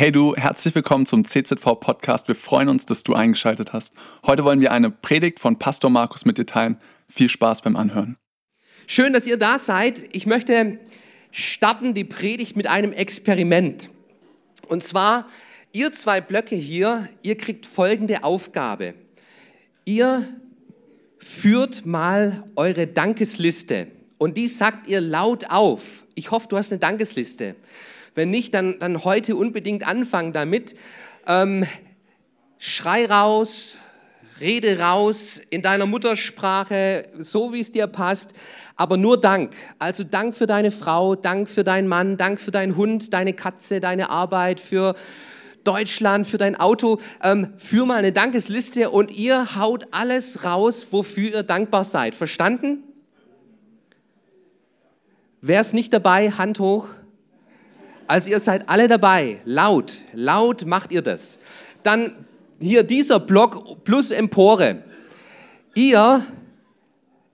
Hey du, herzlich willkommen zum CZV Podcast. Wir freuen uns, dass du eingeschaltet hast. Heute wollen wir eine Predigt von Pastor Markus mit dir teilen. Viel Spaß beim Anhören. Schön, dass ihr da seid. Ich möchte starten die Predigt mit einem Experiment. Und zwar, ihr zwei Blöcke hier, ihr kriegt folgende Aufgabe. Ihr führt mal eure Dankesliste und die sagt ihr laut auf. Ich hoffe, du hast eine Dankesliste. Wenn nicht, dann, dann heute unbedingt anfangen damit. Ähm, schrei raus, rede raus in deiner Muttersprache, so wie es dir passt, aber nur Dank. Also Dank für deine Frau, Dank für deinen Mann, Dank für deinen Hund, deine Katze, deine Arbeit, für Deutschland, für dein Auto. Ähm, führ mal eine Dankesliste und ihr haut alles raus, wofür ihr dankbar seid. Verstanden? Wer ist nicht dabei? Hand hoch. Also ihr seid alle dabei, laut, laut macht ihr das. Dann hier dieser Block plus Empore. Ihr,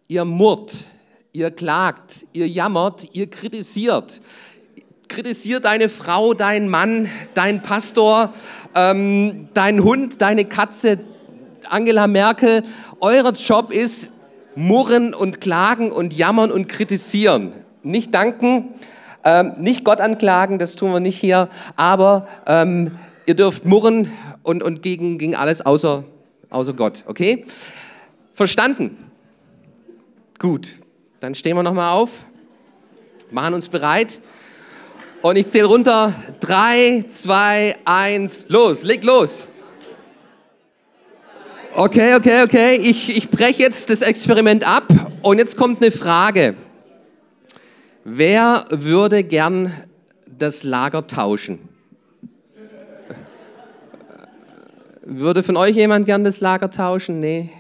ihr murrt, ihr klagt, ihr jammert, ihr kritisiert. Kritisiert deine Frau, deinen Mann, deinen Pastor, ähm, deinen Hund, deine Katze, Angela Merkel. Euer Job ist murren und klagen und jammern und kritisieren. Nicht danken, ähm, nicht Gott anklagen, das tun wir nicht hier, aber ähm, ihr dürft murren und, und gegen, gegen alles außer, außer Gott, okay? Verstanden? Gut, dann stehen wir nochmal auf, machen uns bereit und ich zähle runter. Drei, zwei, eins, los, leg los. Okay, okay, okay, ich, ich breche jetzt das Experiment ab und jetzt kommt eine Frage. Wer würde gern das Lager tauschen? Würde von euch jemand gern das Lager tauschen? Nee.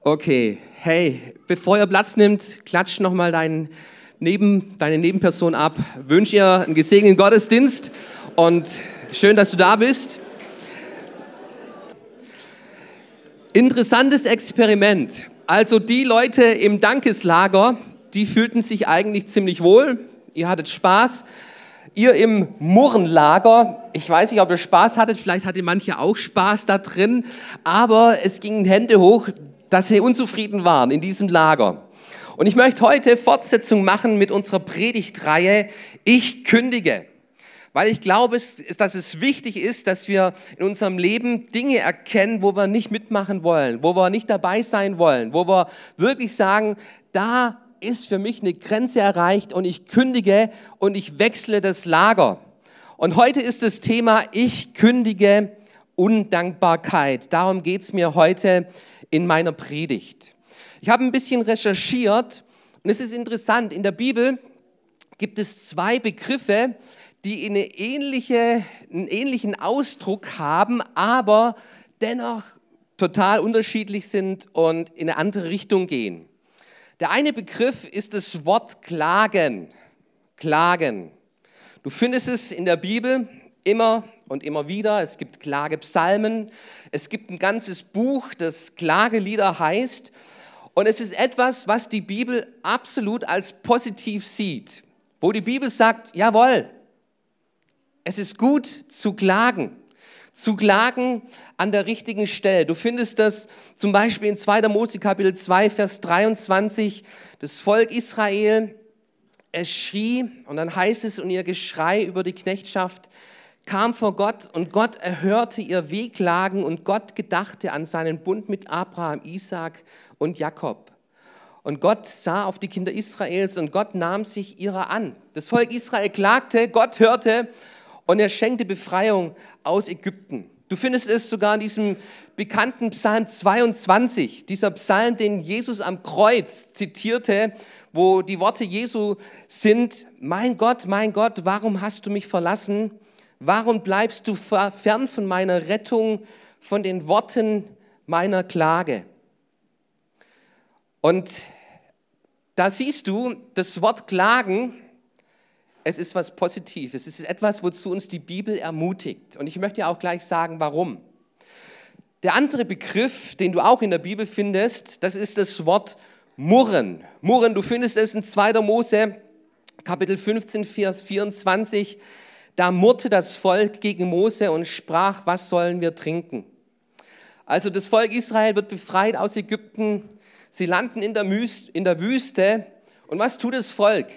Okay, hey, bevor ihr Platz nimmt, klatscht nochmal dein Neben, deine Nebenperson ab. Wünsche ihr einen gesegneten Gottesdienst und schön, dass du da bist. Interessantes Experiment. Also die Leute im Dankeslager, die fühlten sich eigentlich ziemlich wohl. Ihr hattet Spaß. Ihr im Murrenlager, ich weiß nicht, ob ihr Spaß hattet, vielleicht hatte manche auch Spaß da drin, aber es gingen Hände hoch, dass sie unzufrieden waren in diesem Lager. Und ich möchte heute Fortsetzung machen mit unserer Predigtreihe Ich kündige. Weil ich glaube, dass es wichtig ist, dass wir in unserem Leben Dinge erkennen, wo wir nicht mitmachen wollen, wo wir nicht dabei sein wollen, wo wir wirklich sagen, da ist für mich eine Grenze erreicht und ich kündige und ich wechsle das Lager. Und heute ist das Thema, ich kündige Undankbarkeit. Darum geht es mir heute in meiner Predigt. Ich habe ein bisschen recherchiert und es ist interessant, in der Bibel gibt es zwei Begriffe, die eine ähnliche, einen ähnlichen Ausdruck haben, aber dennoch total unterschiedlich sind und in eine andere Richtung gehen. Der eine Begriff ist das Wort klagen. Klagen. Du findest es in der Bibel immer und immer wieder. Es gibt Klagepsalmen. Es gibt ein ganzes Buch, das Klagelieder heißt. Und es ist etwas, was die Bibel absolut als positiv sieht. Wo die Bibel sagt, jawohl, es ist gut zu klagen zu klagen an der richtigen Stelle. Du findest das zum Beispiel in 2. Mose Kapitel 2, Vers 23. Das Volk Israel, es schrie, und dann heißt es, und ihr Geschrei über die Knechtschaft kam vor Gott, und Gott erhörte ihr Wehklagen, und Gott gedachte an seinen Bund mit Abraham, Isaac und Jakob. Und Gott sah auf die Kinder Israels und Gott nahm sich ihrer an. Das Volk Israel klagte, Gott hörte und er schenkte Befreiung aus Ägypten. Du findest es sogar in diesem bekannten Psalm 22, dieser Psalm, den Jesus am Kreuz zitierte, wo die Worte Jesu sind, mein Gott, mein Gott, warum hast du mich verlassen? Warum bleibst du fern von meiner Rettung, von den Worten meiner Klage? Und da siehst du, das Wort Klagen es ist was Positives. Es ist etwas, wozu uns die Bibel ermutigt. Und ich möchte ja auch gleich sagen, warum. Der andere Begriff, den du auch in der Bibel findest, das ist das Wort Murren. Murren, du findest es in 2. Mose, Kapitel 15, Vers 24. da murrte das Volk gegen Mose und sprach, was sollen wir trinken? Also das Volk Israel wird befreit aus Ägypten, sie landen in der, Wüste und was tut das Volk?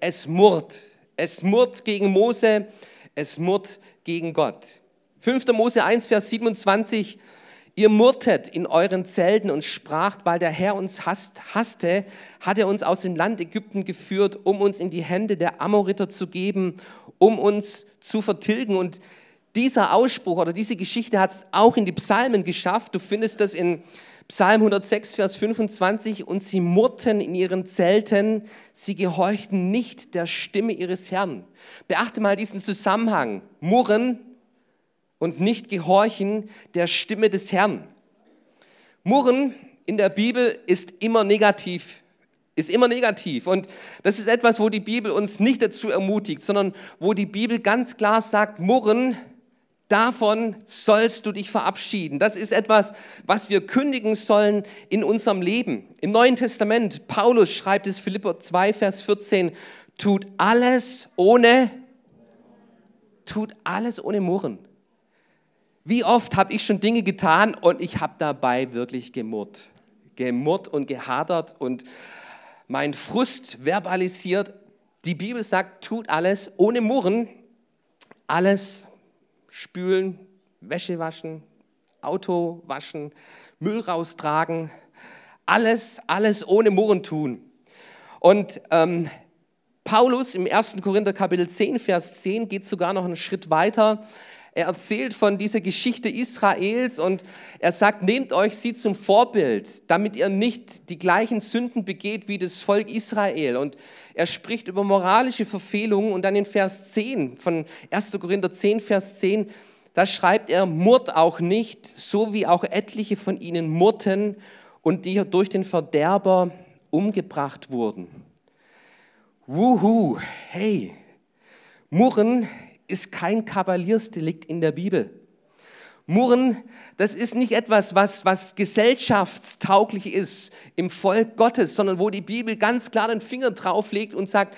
Es murrt. Es murrt gegen Mose, es murrt gegen Gott. 5. Mose 1, Vers 27, ihr murrtet in euren Zelten und spracht, weil der Herr uns hasst, hasste, hat er uns aus dem Land Ägypten geführt, um uns in die Hände der Amoriter zu geben, um uns zu vertilgen. Und dieser Ausspruch oder diese Geschichte hat es auch in die Psalmen geschafft. Du findest das in Psalm 106, Vers 25. Und sie murrten in ihren Zelten, sie gehorchten nicht der Stimme ihres Herrn. Beachte mal diesen Zusammenhang. Murren und nicht gehorchen der Stimme des Herrn. Murren in der Bibel ist immer negativ ist immer negativ. Und das ist etwas, wo die Bibel uns nicht dazu ermutigt, sondern wo die Bibel ganz klar sagt, Murren, davon sollst du dich verabschieden. Das ist etwas, was wir kündigen sollen in unserem Leben. Im Neuen Testament, Paulus schreibt es Philipper 2, Vers 14, tut alles ohne, tut alles ohne Murren. Wie oft habe ich schon Dinge getan und ich habe dabei wirklich gemurrt. Gemurrt und gehadert und mein Frust verbalisiert. Die Bibel sagt, tut alles ohne Murren, alles spülen, Wäsche waschen, Auto waschen, Müll raustragen, alles, alles ohne Murren tun. Und ähm, Paulus im 1. Korinther Kapitel 10, Vers 10 geht sogar noch einen Schritt weiter. Er erzählt von dieser Geschichte Israels und er sagt, nehmt euch sie zum Vorbild, damit ihr nicht die gleichen Sünden begeht wie das Volk Israel. Und er spricht über moralische Verfehlungen und dann in Vers 10 von 1. Korinther 10, Vers 10, da schreibt er, murrt auch nicht, so wie auch etliche von ihnen murrten und die durch den Verderber umgebracht wurden. Wuhu, hey, Murren ist kein Kavaliersdelikt in der Bibel. Murren, das ist nicht etwas, was, was gesellschaftstauglich ist im Volk Gottes, sondern wo die Bibel ganz klar den Finger drauflegt und sagt,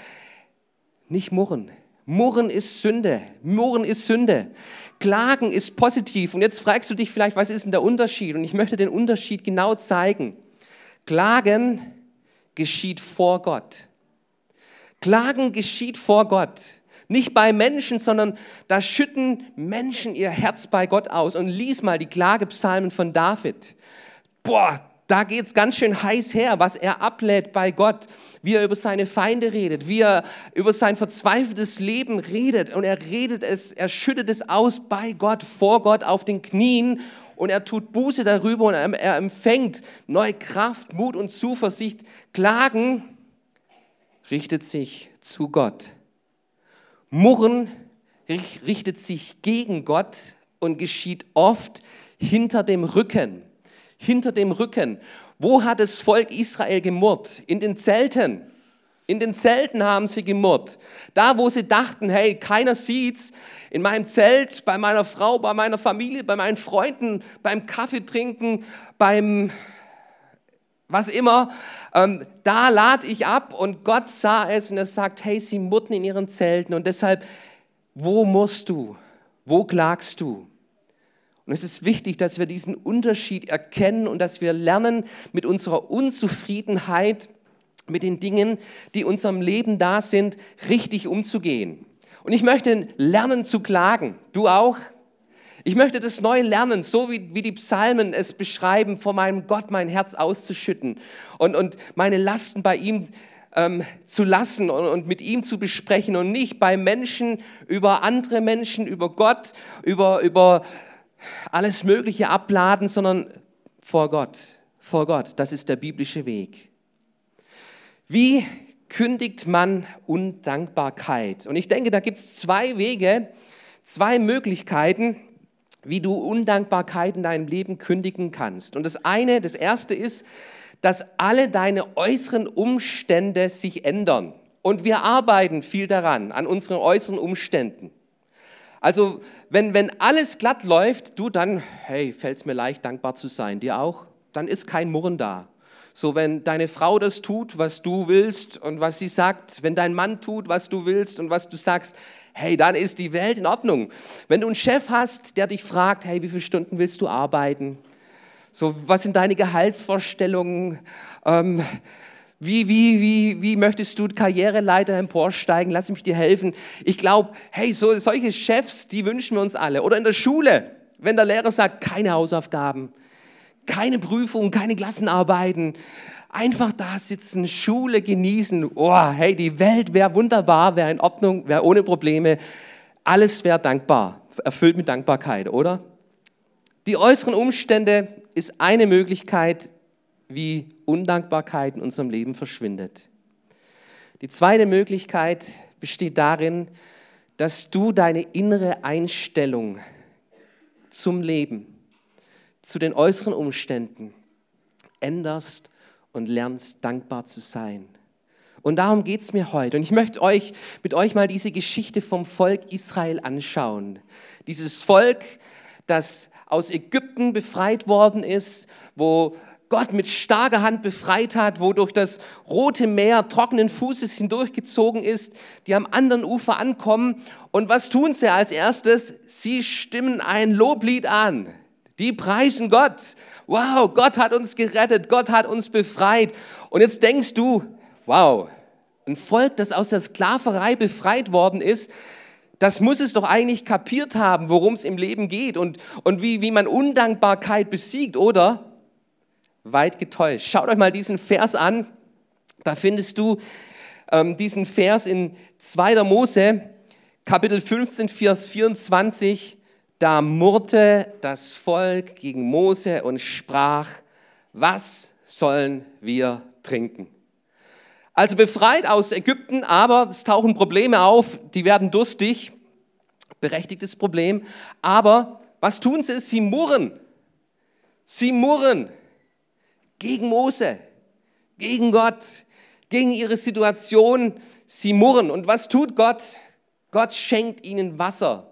nicht murren. Murren ist Sünde. Murren ist Sünde. Klagen ist positiv. Und jetzt fragst du dich vielleicht, was ist denn der Unterschied? Und ich möchte den Unterschied genau zeigen. Klagen geschieht vor Gott. Klagen geschieht vor Gott. Nicht bei Menschen, sondern da schütten Menschen ihr Herz bei Gott aus. Und lies mal die Klagepsalmen von David. Boah, da geht es ganz schön heiß her, was er ablädt bei Gott, wie er über seine Feinde redet, wie er über sein verzweifeltes Leben redet. Und er redet es, er schüttet es aus bei Gott, vor Gott auf den Knien. Und er tut Buße darüber und er empfängt neue Kraft, Mut und Zuversicht. Klagen richtet sich zu Gott. Murren richtet sich gegen Gott und geschieht oft hinter dem Rücken. Hinter dem Rücken. Wo hat das Volk Israel gemurrt? In den Zelten. In den Zelten haben sie gemurrt. Da, wo sie dachten, hey, keiner sieht's, in meinem Zelt, bei meiner Frau, bei meiner Familie, bei meinen Freunden, beim Kaffee trinken, beim was immer, ähm, da lade ich ab und Gott sah es und er sagt, hey, sie murrten in ihren Zelten und deshalb, wo musst du? Wo klagst du? Und es ist wichtig, dass wir diesen Unterschied erkennen und dass wir lernen, mit unserer Unzufriedenheit, mit den Dingen, die in unserem Leben da sind, richtig umzugehen. Und ich möchte lernen zu klagen. Du auch? Ich möchte das neu lernen, so wie, wie die Psalmen es beschreiben, vor meinem Gott mein Herz auszuschütten und, und meine Lasten bei ihm ähm, zu lassen und, und mit ihm zu besprechen und nicht bei Menschen über andere Menschen, über Gott, über, über alles Mögliche abladen, sondern vor Gott, vor Gott. Das ist der biblische Weg. Wie kündigt man Undankbarkeit? Und ich denke, da gibt es zwei Wege, zwei Möglichkeiten, wie du Undankbarkeit in deinem Leben kündigen kannst. Und das eine, das erste ist, dass alle deine äußeren Umstände sich ändern. Und wir arbeiten viel daran, an unseren äußeren Umständen. Also, wenn, wenn alles glatt läuft, du dann, hey, fällt es mir leicht, dankbar zu sein. Dir auch? Dann ist kein Murren da. So, wenn deine Frau das tut, was du willst und was sie sagt, wenn dein Mann tut, was du willst und was du sagst, hey, dann ist die Welt in Ordnung. Wenn du einen Chef hast, der dich fragt, hey, wie viele Stunden willst du arbeiten? So, was sind deine Gehaltsvorstellungen? Ähm, wie, wie, wie, wie möchtest du Karriereleiter emporsteigen? Lass mich dir helfen. Ich glaube, hey, so, solche Chefs, die wünschen wir uns alle. Oder in der Schule, wenn der Lehrer sagt, keine Hausaufgaben, keine Prüfungen, keine Klassenarbeiten, einfach da sitzen, Schule genießen. Oh, hey, die Welt wäre wunderbar, wäre in Ordnung, wäre ohne Probleme. Alles wäre dankbar, erfüllt mit Dankbarkeit, oder? Die äußeren Umstände ist eine Möglichkeit, wie Undankbarkeit in unserem Leben verschwindet. Die zweite Möglichkeit besteht darin, dass du deine innere Einstellung zum Leben, zu den äußeren Umständen änderst und lernst dankbar zu sein. Und darum geht es mir heute. Und ich möchte euch mit euch mal diese Geschichte vom Volk Israel anschauen. Dieses Volk, das aus Ägypten befreit worden ist, wo Gott mit starker Hand befreit hat, wo durch das Rote Meer trockenen Fußes hindurchgezogen ist, die am anderen Ufer ankommen. Und was tun sie als erstes? Sie stimmen ein Loblied an. Die preisen Gott. Wow, Gott hat uns gerettet, Gott hat uns befreit. Und jetzt denkst du, wow, ein Volk, das aus der Sklaverei befreit worden ist, das muss es doch eigentlich kapiert haben, worum es im Leben geht und, und wie, wie man Undankbarkeit besiegt, oder? weit getäuscht. Schaut euch mal diesen Vers an. Da findest du ähm, diesen Vers in 2. Mose, Kapitel 15, Vers 24. Da murrte das Volk gegen Mose und sprach, was sollen wir trinken? Also befreit aus Ägypten, aber es tauchen Probleme auf, die werden durstig, berechtigtes Problem. Aber was tun sie? Sie murren. Sie murren gegen Mose, gegen Gott, gegen ihre Situation. Sie murren. Und was tut Gott? Gott schenkt ihnen Wasser.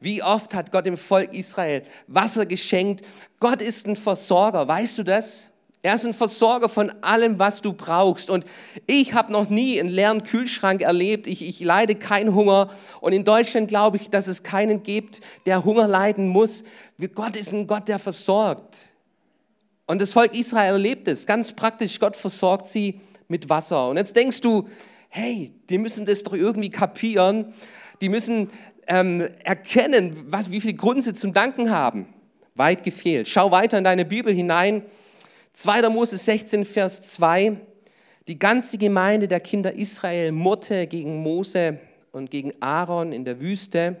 Wie oft hat Gott dem Volk Israel Wasser geschenkt? Gott ist ein Versorger, weißt du das? Er ist ein Versorger von allem, was du brauchst. Und ich habe noch nie einen leeren Kühlschrank erlebt. Ich, ich leide keinen Hunger. Und in Deutschland glaube ich, dass es keinen gibt, der Hunger leiden muss. Gott ist ein Gott, der versorgt. Und das Volk Israel erlebt es ganz praktisch. Gott versorgt sie mit Wasser. Und jetzt denkst du, hey, die müssen das doch irgendwie kapieren. Die müssen ähm, erkennen, was, wie viel Grund sie zum Danken haben. Weit gefehlt. Schau weiter in deine Bibel hinein. 2. Mose 16, Vers 2. Die ganze Gemeinde der Kinder Israel murrte gegen Mose und gegen Aaron in der Wüste.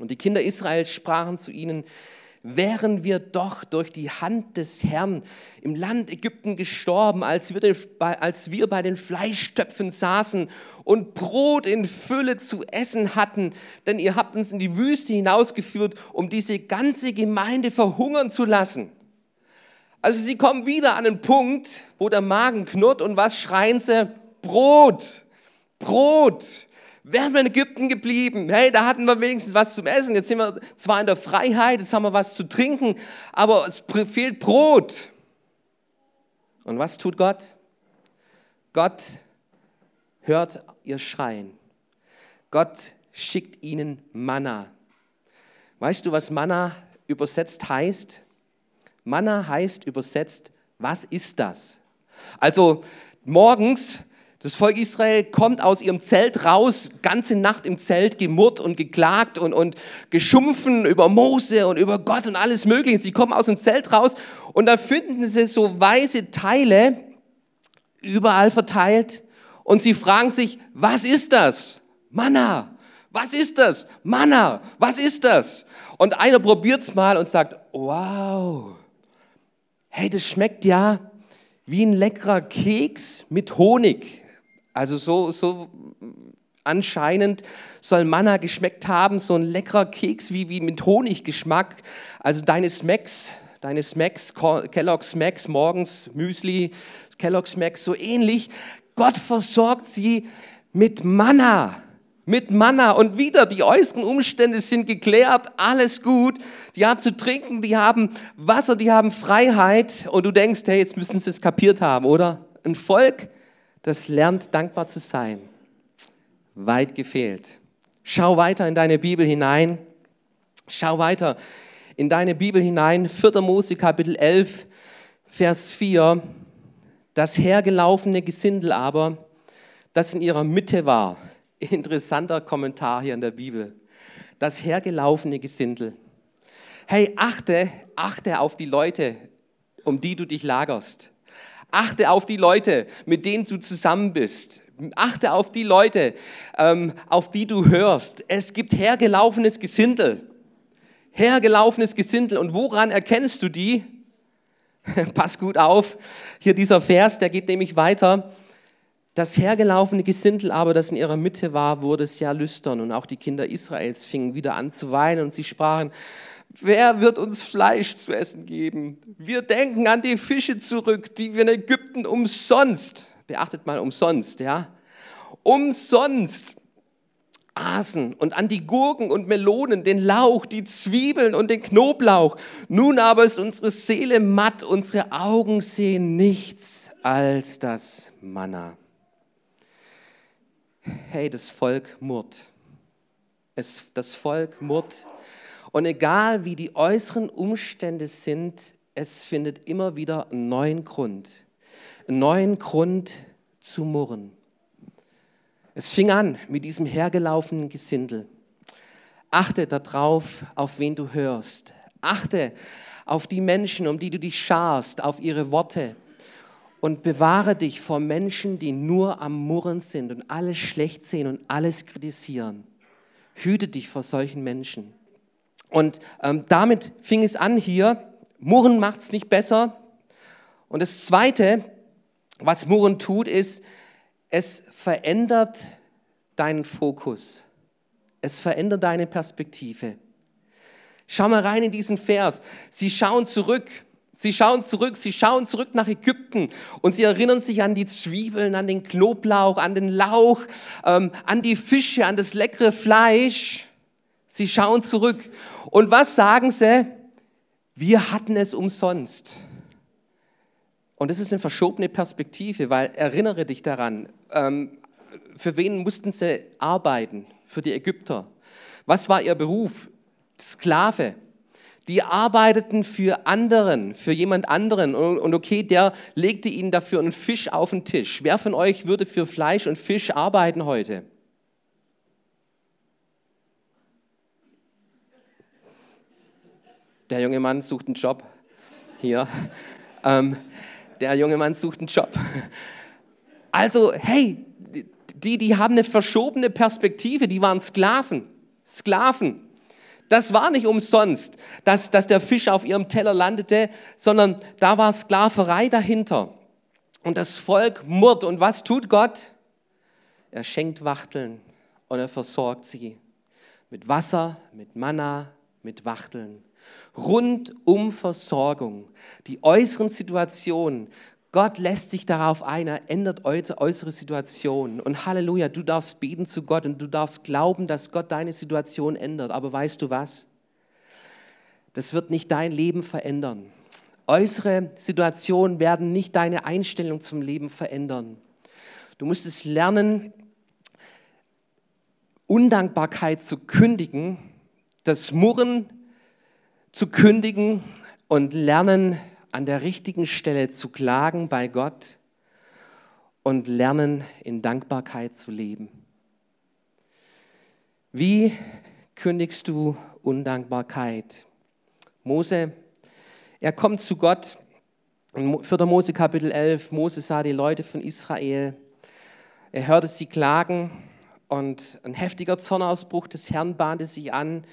Und die Kinder Israels sprachen zu ihnen, wären wir doch durch die Hand des Herrn im Land Ägypten gestorben, als wir, den, als wir bei den Fleischtöpfen saßen und Brot in Fülle zu essen hatten, denn ihr habt uns in die Wüste hinausgeführt, um diese ganze Gemeinde verhungern zu lassen. Also sie kommen wieder an einen Punkt, wo der Magen knurrt und was schreien sie? Brot, Brot. Wären wir in Ägypten geblieben, hey, da hatten wir wenigstens was zum Essen. Jetzt sind wir zwar in der Freiheit, jetzt haben wir was zu trinken, aber es fehlt Brot. Und was tut Gott? Gott hört ihr Schreien. Gott schickt ihnen Manna. Weißt du, was Manna übersetzt heißt? Manna heißt übersetzt, was ist das? Also morgens das Volk Israel kommt aus ihrem Zelt raus, ganze Nacht im Zelt gemurrt und geklagt und, und geschumpfen über Mose und über Gott und alles Mögliche. Sie kommen aus dem Zelt raus und da finden sie so weiße Teile überall verteilt und sie fragen sich, was ist das? Manna. Was ist das? Manna. Was ist das? Und einer probiert es mal und sagt, wow, hey, das schmeckt ja wie ein leckerer Keks mit Honig. Also so, so anscheinend soll Manna geschmeckt haben, so ein leckerer Keks wie, wie mit Honiggeschmack. Also deine Smacks, deine Smacks, Kellogg's Smacks, morgens Müsli, Kellogg's Smacks, so ähnlich. Gott versorgt sie mit Manna. mit Manna und wieder die äußeren Umstände sind geklärt, alles gut. Die haben zu trinken, die haben Wasser, die haben Freiheit und du denkst, hey, jetzt müssen sie es kapiert haben, oder? Ein Volk, das lernt dankbar zu sein. Weit gefehlt. Schau weiter in deine Bibel hinein. Schau weiter in deine Bibel hinein. 4. Mose Kapitel 11, Vers 4. Das hergelaufene Gesindel aber, das in ihrer Mitte war, interessanter Kommentar hier in der Bibel. Das hergelaufene Gesindel. Hey, achte, achte auf die Leute, um die du dich lagerst. Achte auf die Leute, mit denen du zusammen bist. Achte auf die Leute, ähm, auf die du hörst. Es gibt hergelaufenes Gesindel. Hergelaufenes Gesindel. Und woran erkennst du die? Pass gut auf. Hier dieser Vers, der geht nämlich weiter. Das hergelaufene Gesindel aber, das in ihrer Mitte war, wurde sehr lüstern und auch die Kinder Israels fingen wieder an zu weinen und sie sprachen, wer wird uns Fleisch zu essen geben? Wir denken an die Fische zurück, die wir in Ägypten umsonst, beachtet mal umsonst, ja, umsonst aßen und an die Gurken und Melonen, den Lauch, die Zwiebeln und den Knoblauch. Nun aber ist unsere Seele matt, unsere Augen sehen nichts als das Manna hey, das Volk murrt. Es, das Volk murrt. Und egal wie die äußeren Umstände sind, es findet immer wieder einen neuen Grund. Einen neuen Grund zu murren. Es fing an mit diesem hergelaufenen Gesindel. Achte darauf, auf wen du hörst. Achte auf die Menschen, um die du dich scharst, auf ihre Worte, und bewahre dich vor Menschen, die nur am Murren sind und alles schlecht sehen und alles kritisieren. Hüte dich vor solchen Menschen. Und ähm, damit fing es an hier. Murren macht es nicht besser. Und das Zweite, was Murren tut, ist, es verändert deinen Fokus. Es verändert deine Perspektive. Schau mal rein in diesen Vers. Sie schauen zurück Sie schauen zurück, sie schauen zurück nach Ägypten und sie erinnern sich an die Zwiebeln, an den Knoblauch, an den Lauch, ähm, an die Fische, an das leckere Fleisch. Sie schauen zurück. Und was sagen sie? Wir hatten es umsonst. Und das ist eine verschobene Perspektive, weil erinnere dich daran, ähm, für wen mussten sie arbeiten? Für die Ägypter. Was war ihr Beruf? Sklave die arbeiteten für anderen, für jemand anderen. Und okay, der legte ihnen dafür einen Fisch auf den Tisch. Wer von euch würde für Fleisch und Fisch arbeiten heute? Der junge Mann sucht einen Job. Hier. Ähm, der junge Mann sucht einen Job. Also, hey, die, die haben eine verschobene Perspektive, die waren Sklaven. Sklaven. Das war nicht umsonst, dass, dass der Fisch auf ihrem Teller landete, sondern da war Sklaverei dahinter. Und das Volk murrt. Und was tut Gott? Er schenkt Wachteln und er versorgt sie mit Wasser, mit Manna, mit Wachteln. Rundum Versorgung. Die äußeren Situationen Gott lässt sich darauf ein, er ändert äußere Situationen. Und Halleluja, du darfst beten zu Gott und du darfst glauben, dass Gott deine Situation ändert. Aber weißt du was? Das wird nicht dein Leben verändern. Äußere Situationen werden nicht deine Einstellung zum Leben verändern. Du musst es lernen, Undankbarkeit zu kündigen, das Murren zu kündigen und lernen, an der richtigen Stelle zu klagen bei Gott und lernen, in Dankbarkeit zu leben. Wie kündigst du Undankbarkeit? Mose, er kommt zu Gott. In 4. Mose Kapitel 11, Mose sah die Leute von Israel. Er hörte sie klagen und ein heftiger Zornausbruch des Herrn bahnte sich an.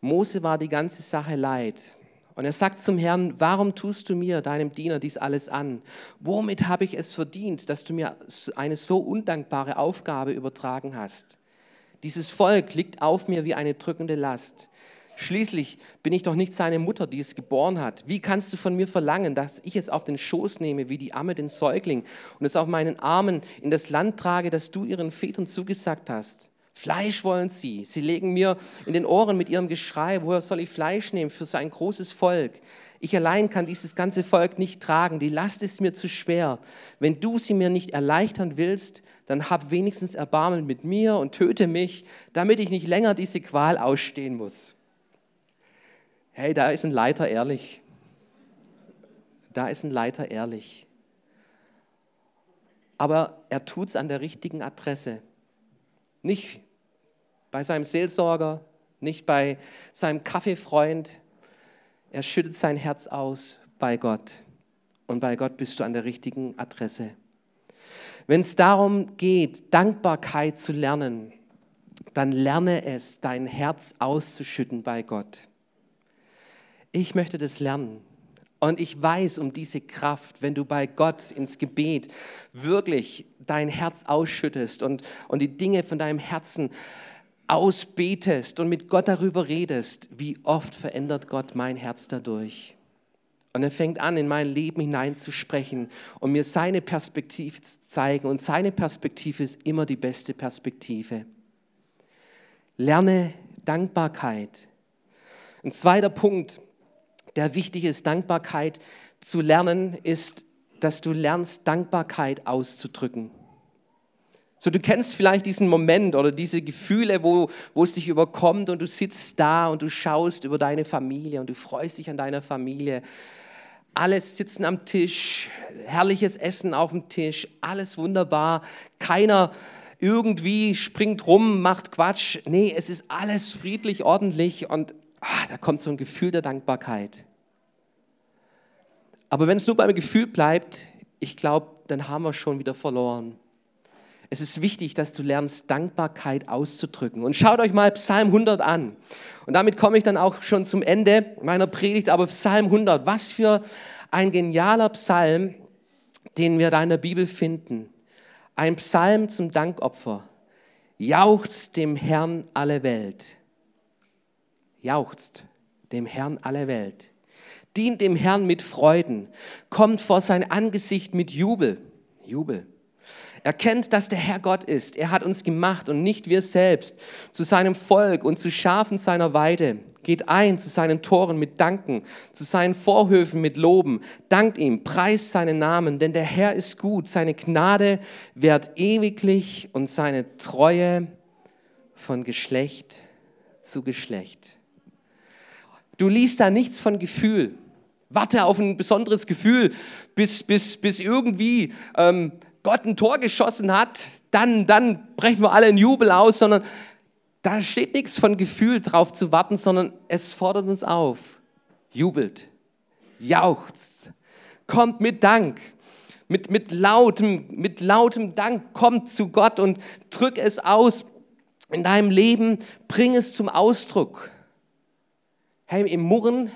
Mose war die ganze Sache leid. Und er sagt zum Herrn, warum tust du mir, deinem Diener, dies alles an? Womit habe ich es verdient, dass du mir eine so undankbare Aufgabe übertragen hast? Dieses Volk liegt auf mir wie eine drückende Last. Schließlich bin ich doch nicht seine Mutter, die es geboren hat. Wie kannst du von mir verlangen, dass ich es auf den Schoß nehme, wie die Amme den Säugling, und es auf meinen Armen in das Land trage, das du ihren Vätern zugesagt hast? Fleisch wollen sie. Sie legen mir in den Ohren mit ihrem Geschrei, woher soll ich Fleisch nehmen für so ein großes Volk? Ich allein kann dieses ganze Volk nicht tragen. Die Last ist mir zu schwer. Wenn du sie mir nicht erleichtern willst, dann hab wenigstens Erbarmen mit mir und töte mich, damit ich nicht länger diese Qual ausstehen muss. Hey, da ist ein Leiter ehrlich. Da ist ein Leiter ehrlich. Aber er tut es an der richtigen Adresse. Nicht bei seinem Seelsorger, nicht bei seinem Kaffeefreund, er schüttet sein Herz aus bei Gott. Und bei Gott bist du an der richtigen Adresse. Wenn es darum geht, Dankbarkeit zu lernen, dann lerne es, dein Herz auszuschütten bei Gott. Ich möchte das lernen. Und ich weiß um diese Kraft, wenn du bei Gott ins Gebet wirklich dein Herz ausschüttest und, und die Dinge von deinem Herzen ausbetest und mit Gott darüber redest, wie oft verändert Gott mein Herz dadurch. Und er fängt an, in mein Leben hineinzusprechen und mir seine Perspektive zu zeigen. Und seine Perspektive ist immer die beste Perspektive. Lerne Dankbarkeit. Ein zweiter Punkt, der wichtig ist, Dankbarkeit zu lernen, ist, dass du lernst, Dankbarkeit auszudrücken. So, du kennst vielleicht diesen Moment oder diese Gefühle, wo, wo es dich überkommt und du sitzt da und du schaust über deine Familie und du freust dich an deiner Familie. Alle sitzen am Tisch, herrliches Essen auf dem Tisch, alles wunderbar. Keiner irgendwie springt rum, macht Quatsch. Nee, es ist alles friedlich, ordentlich und ah, da kommt so ein Gefühl der Dankbarkeit. Aber wenn es nur beim Gefühl bleibt, ich glaube, dann haben wir schon wieder verloren. Es ist wichtig, dass du lernst, Dankbarkeit auszudrücken. Und schaut euch mal Psalm 100 an. Und damit komme ich dann auch schon zum Ende meiner Predigt. Aber Psalm 100, was für ein genialer Psalm, den wir da in der Bibel finden. Ein Psalm zum Dankopfer. Jauchzt dem Herrn alle Welt. Jauchzt dem Herrn alle Welt. Dient dem Herrn mit Freuden. Kommt vor sein Angesicht mit Jubel. Jubel. Erkennt, dass der Herr Gott ist. Er hat uns gemacht und nicht wir selbst. Zu seinem Volk und zu Schafen seiner Weide. Geht ein zu seinen Toren mit Danken, zu seinen Vorhöfen mit Loben. Dankt ihm, preist seinen Namen, denn der Herr ist gut. Seine Gnade währt ewiglich und seine Treue von Geschlecht zu Geschlecht. Du liest da nichts von Gefühl. Warte auf ein besonderes Gefühl, bis, bis, bis irgendwie ähm, Gott ein Tor geschossen hat, dann, dann brechen wir alle in Jubel aus, sondern da steht nichts von Gefühl drauf zu warten, sondern es fordert uns auf. Jubelt, jauchzt, kommt mit Dank, mit, mit, lautem, mit lautem Dank, kommt zu Gott und drück es aus in deinem Leben, bring es zum Ausdruck. Hey, im Murren,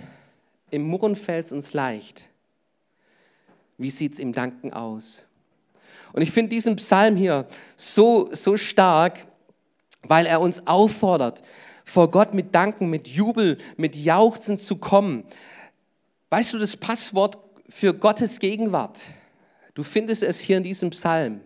im Murren fällt es uns leicht. Wie sieht es im Danken aus? Und ich finde diesen Psalm hier so, so stark, weil er uns auffordert, vor Gott mit Danken, mit Jubel, mit Jauchzen zu kommen. Weißt du das Passwort für Gottes Gegenwart? Du findest es hier in diesem Psalm.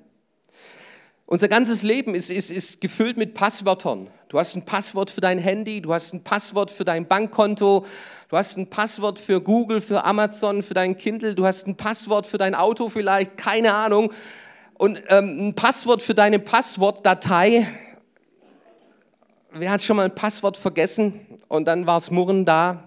Unser ganzes Leben ist, ist, ist gefüllt mit Passwörtern. Du hast ein Passwort für dein Handy, du hast ein Passwort für dein Bankkonto, du hast ein Passwort für Google, für Amazon, für dein Kindle, du hast ein Passwort für dein Auto vielleicht, keine Ahnung und ähm, ein Passwort für deine Passwortdatei. Wer hat schon mal ein Passwort vergessen und dann war es Murren da?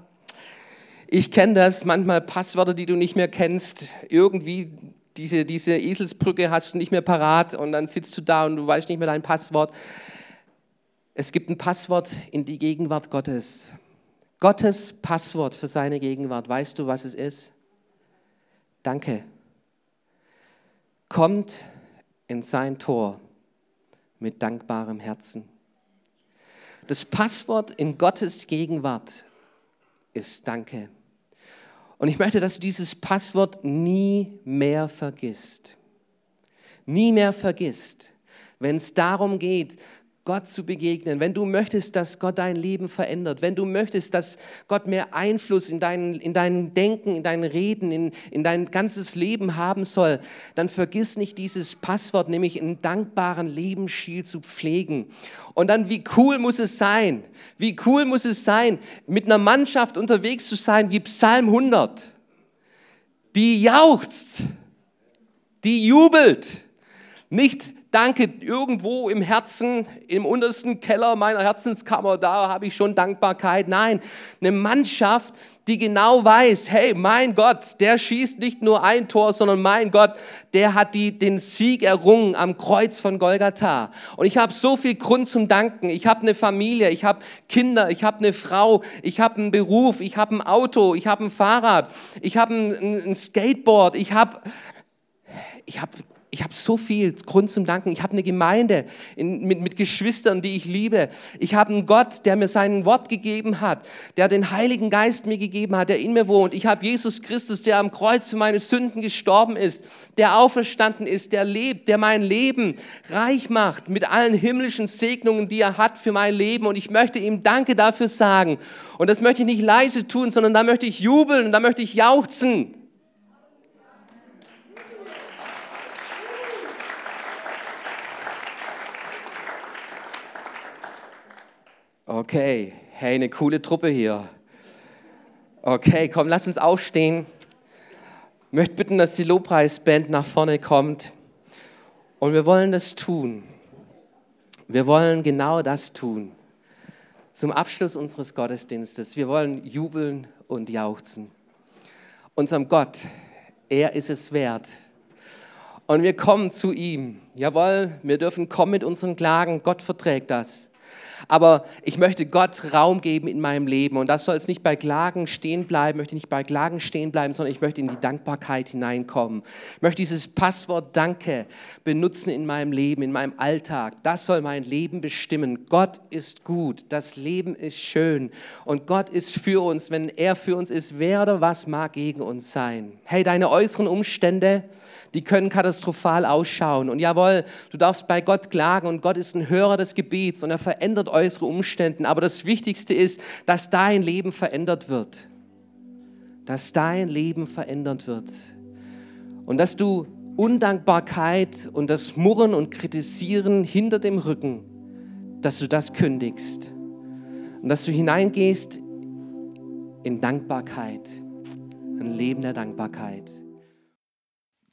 Ich kenne das, manchmal Passwörter, die du nicht mehr kennst. Irgendwie diese, diese Eselsbrücke hast du nicht mehr parat und dann sitzt du da und du weißt nicht mehr dein Passwort. Es gibt ein Passwort in die Gegenwart Gottes. Gottes Passwort für seine Gegenwart. Weißt du, was es ist? Danke. Kommt in sein Tor mit dankbarem Herzen. Das Passwort in Gottes Gegenwart ist Danke. Und ich möchte, dass du dieses Passwort nie mehr vergisst. Nie mehr vergisst, wenn es darum geht, Gott zu begegnen, wenn du möchtest, dass Gott dein Leben verändert, wenn du möchtest, dass Gott mehr Einfluss in dein, in dein Denken, in dein Reden, in, in dein ganzes Leben haben soll, dann vergiss nicht dieses Passwort, nämlich einen dankbaren Lebensstil zu pflegen. Und dann, wie cool muss es sein, wie cool muss es sein, mit einer Mannschaft unterwegs zu sein wie Psalm 100, die jauchzt, die jubelt, nicht Danke irgendwo im Herzen, im untersten Keller meiner Herzenskammer, da habe ich schon Dankbarkeit. Nein, eine Mannschaft, die genau weiß, hey, mein Gott, der schießt nicht nur ein Tor, sondern mein Gott, der hat die, den Sieg errungen am Kreuz von Golgatha. Und ich habe so viel Grund zum Danken. Ich habe eine Familie, ich habe Kinder, ich habe eine Frau, ich habe einen Beruf, ich habe ein Auto, ich habe ein Fahrrad, ich habe ein, ein Skateboard, ich habe ich habe ich habe so viel Grund zum Danken. Ich habe eine Gemeinde in, mit, mit Geschwistern, die ich liebe. Ich habe einen Gott, der mir sein Wort gegeben hat, der den Heiligen Geist mir gegeben hat, der in mir wohnt. Ich habe Jesus Christus, der am Kreuz für meine Sünden gestorben ist, der auferstanden ist, der lebt, der mein Leben reich macht mit allen himmlischen Segnungen, die er hat für mein Leben. Und ich möchte ihm Danke dafür sagen. Und das möchte ich nicht leise tun, sondern da möchte ich jubeln und da möchte ich jauchzen. Okay, hey, eine coole Truppe hier. Okay, komm, lass uns aufstehen. Ich möchte bitten, dass die Lobpreisband nach vorne kommt. Und wir wollen das tun. Wir wollen genau das tun. Zum Abschluss unseres Gottesdienstes. Wir wollen jubeln und jauchzen. Unserem Gott, er ist es wert. Und wir kommen zu ihm. Jawohl, wir dürfen kommen mit unseren Klagen. Gott verträgt das. Aber ich möchte Gott Raum geben in meinem Leben. Und das soll es nicht bei Klagen stehen bleiben, möchte nicht bei Klagen stehen bleiben, sondern ich möchte in die Dankbarkeit hineinkommen. Ich möchte dieses Passwort Danke benutzen in meinem Leben, in meinem Alltag. Das soll mein Leben bestimmen. Gott ist gut, das Leben ist schön und Gott ist für uns. Wenn er für uns ist, wer oder was mag gegen uns sein? Hey, deine äußeren Umstände, die können katastrophal ausschauen. Und jawohl, du darfst bei Gott klagen und Gott ist ein Hörer des Gebets und er verändert äußere Umstände. Aber das Wichtigste ist, dass dein Leben verändert wird. Dass dein Leben verändert wird. Und dass du Undankbarkeit und das Murren und Kritisieren hinter dem Rücken, dass du das kündigst. Und dass du hineingehst in Dankbarkeit, ein Leben der Dankbarkeit.